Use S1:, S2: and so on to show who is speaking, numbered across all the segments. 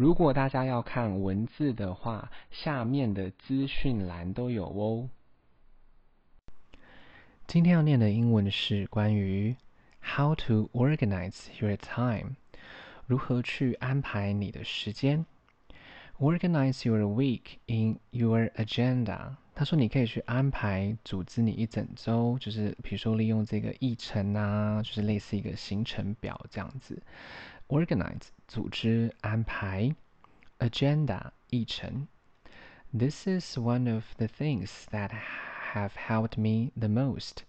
S1: 如果大家要看文字的话，下面的资讯栏都有哦。今天要念的英文是关于 How to organize your time，如何去安排你的时间。Organize your week in your agenda。他说你可以去安排、组织你一整周，就是比如说利用这个议程啊，就是类似一个行程表这样子。Organize 组织安排，agenda 议程。This is one of the things that have helped me the most.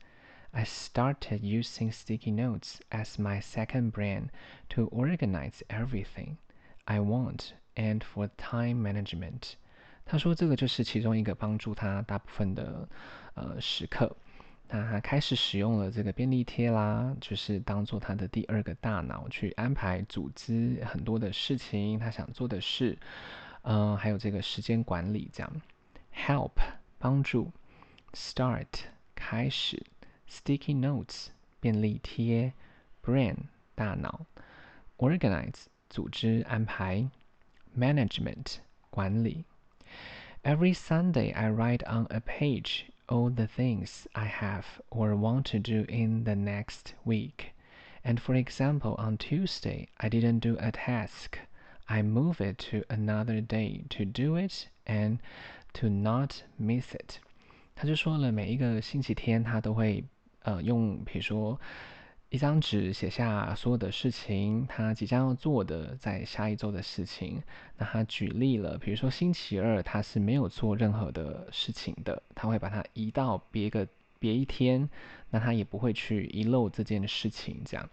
S1: I started using sticky notes as my second brain to organize everything I want and for time management. 他说这个就是其中一个帮助他大部分的呃时刻。 那他开始使用了这个便利贴啦，就是当做他的第二个大脑去安排、组织很多的事情，他想做的事，嗯，还有这个时间管理这样。Help 帮助，Start 开始，Sticky notes 便利贴，Brain 大脑，Organize 组织安排，Management 管理。Every Sunday I write on a page all the things I have or want to do in the next week. And for example, on Tuesday, I didn't do a task. I move it to another day to do it and to not miss it. 他就说了，每一个星期天他都会呃用，比如说 一张纸写下所有的事情，他即将要做的在下一周的事情。那他举例了，比如说星期二他是没有做任何的事情的，他会把它移到别个别一天，那他也不会去遗漏这件事情。这样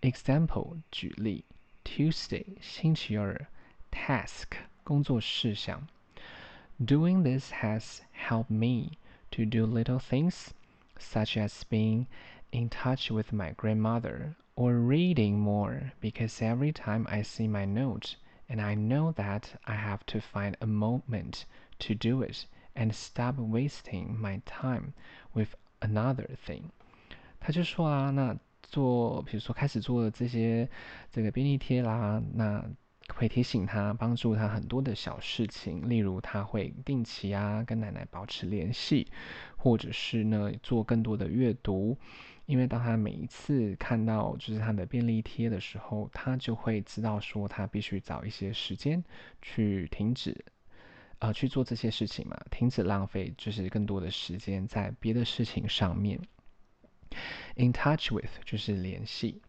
S1: ，example 举例，Tuesday 星期二，task 工作事项，Doing this has helped me to do little things such as being in touch with my grandmother or reading more because every time I see my note and I know that I have to find a moment to do it and stop wasting my time with another thing。他就说啊，那做，比如说开始做这些这个便利贴啦，那 会提醒他，帮助他很多的小事情，例如他会定期啊跟奶奶保持联系，或者是呢做更多的阅读。因为当他每一次看到就是他的便利贴的时候，他就会知道说他必须找一些时间去停止，呃，去做这些事情嘛，停止浪费，就是更多的时间在别的事情上面。In touch with 就是联系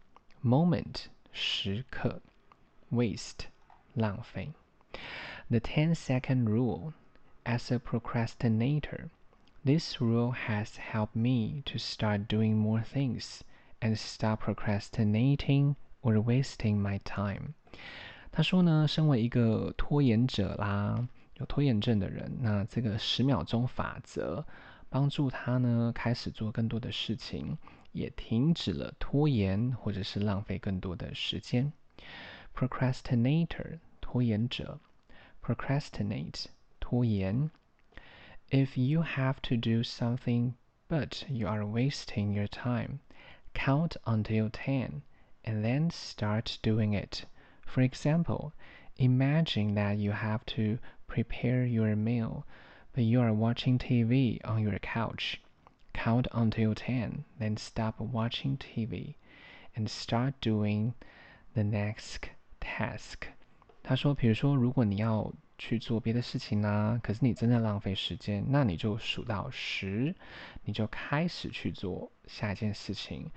S1: ，moment 时刻 ，waste 浪费。The ten second rule as a procrastinator. This rule has helped me to start doing more things and stop procrastinating or wasting my time。他说呢，身为一个拖延者啦，有拖延症的人，那这个十秒钟法则帮助他呢，开始做更多的事情，也停止了拖延或者是浪费更多的时间。 Procrastinator 拖延者，procrastinate 拖延。If you have to do something but you are wasting your time, count until 10 and then start doing it. For example, imagine that you have to prepare your meal, but you are watching TV on your couch. Count until 10, then stop watching TV and start doing the next task. 他说，比如说，如果你要去做别的事情啦，可是你真的浪费时间，那你就数到十，你就开始去做下一件事情。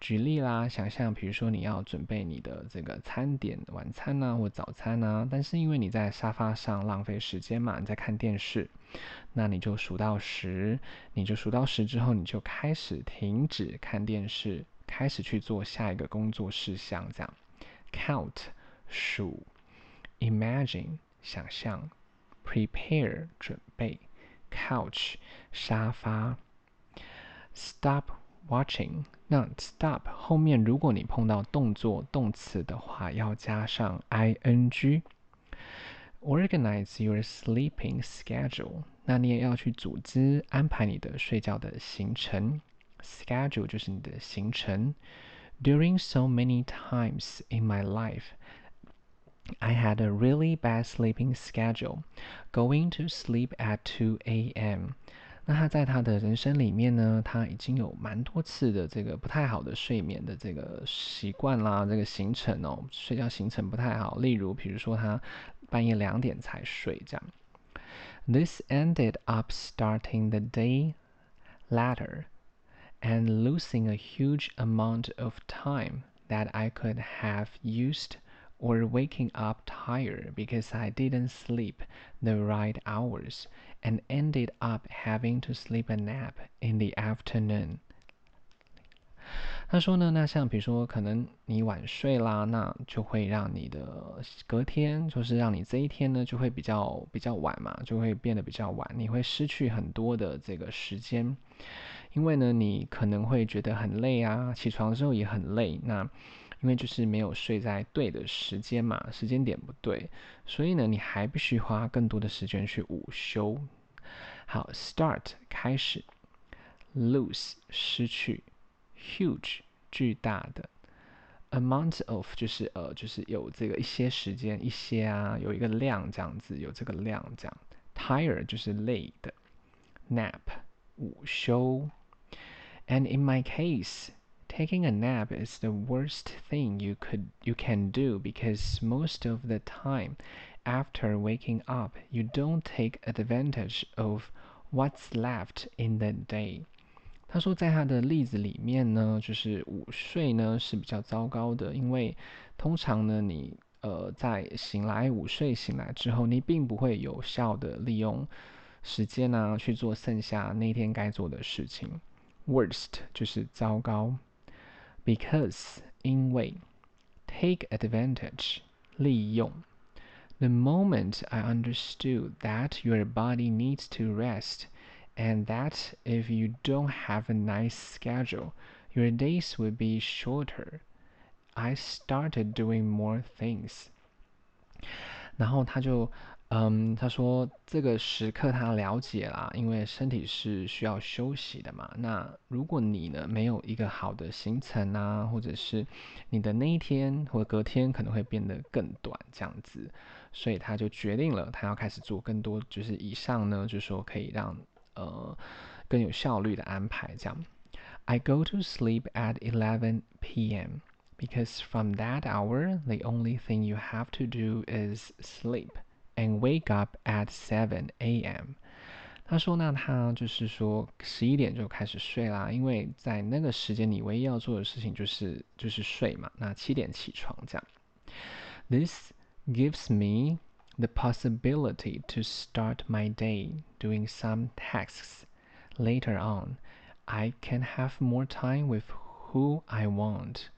S1: 举例啦，想象比如说你要准备你的这个餐点，晚餐呐或早餐呐，但是因为你在沙发上浪费时间嘛，你在看电视，那你就数到十，你就数到十之后，你就开始停止看电视，开始去做下一个工作事项，这样 count 数，imagine。想象，prepare 准备，couch 沙发，stop watching。那 stop 后面如果你碰到动作动词的话，要加上 ing。Organize your sleeping schedule。那你也要去组织安排你的睡觉的行程。Schedule 就是你的行程。During so many times in my life。 I had a really bad sleeping schedule, going to sleep at 2 a.m. 那他在他的人生里面呢，他已经有蛮多次的这个不太好的睡眠的这个习惯啦，这个行程哦，睡觉行程不太好。例如，比如说他半夜两点才睡这样。This ended up starting the day later and losing a huge amount of time that I could have used Or waking up tired because I didn't sleep the right hours and ended up having to sleep a nap in the afternoon. 他说呢，那像比如说，可能你晚睡啦，那就会让你的隔天，就是让你这一天呢，就会比较比较晚嘛，就会变得比较晚，你会失去很多的这个时间，因为呢，你可能会觉得很累啊，起床之后也很累，那。因为就是没有睡在对的时间嘛，时间点不对，所以呢，你还必须花更多的时间去午休。好，start 开始，lose 失去，huge 巨大的，amount of 就是呃就是有这个一些时间一些啊，有一个量这样子，有这个量这样。Tired 就是累的，nap 午休，and in my case。taking a nap is the worst thing you could you can do because most of the time after waking up you don't take advantage of what's left in the day 他说，在他的例子里面呢，就是午睡呢是比较糟糕的，因为通常呢，你呃在醒来午睡醒来之后，你并不会有效的利用时间呢去做剩下那天该做的事情。Worst 就是糟糕。 because 因为 take advantage 利用 the moment I understood that your body needs to rest and that if you don't have a nice schedule your days will be shorter I started doing more things 然后他就嗯，他说这个时刻他了解啦，因为身体是需要休息的嘛。那如果你呢没有一个好的行程啊，或者是你的那一天或隔天可能会变得更短这样子，所以他就决定了他要开始做更多，就是以上呢，就是说可以让呃更有效率的安排这样。I go to sleep at 11 p.m. because from that hour the only thing you have to do is sleep. And wake up at seven a.m. 他说：“那他就是说十一点就开始睡啦，因为在那个时间你唯一要做的事情就是就是睡嘛。那七点起床这样。This gives me the possibility to start my day doing some tasks. Later on, I can have more time with who I want.”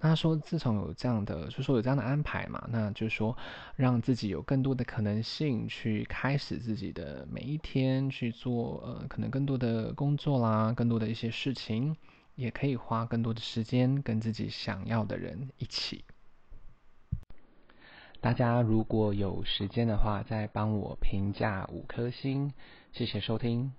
S1: 他说，自从有这样的，就说有这样的安排嘛，那就说，让自己有更多的可能性去开始自己的每一天，去做呃，可能更多的工作啦，更多的一些事情，也可以花更多的时间跟自己想要的人一起。大家如果有时间的话，再帮我评价五颗星，谢谢收听。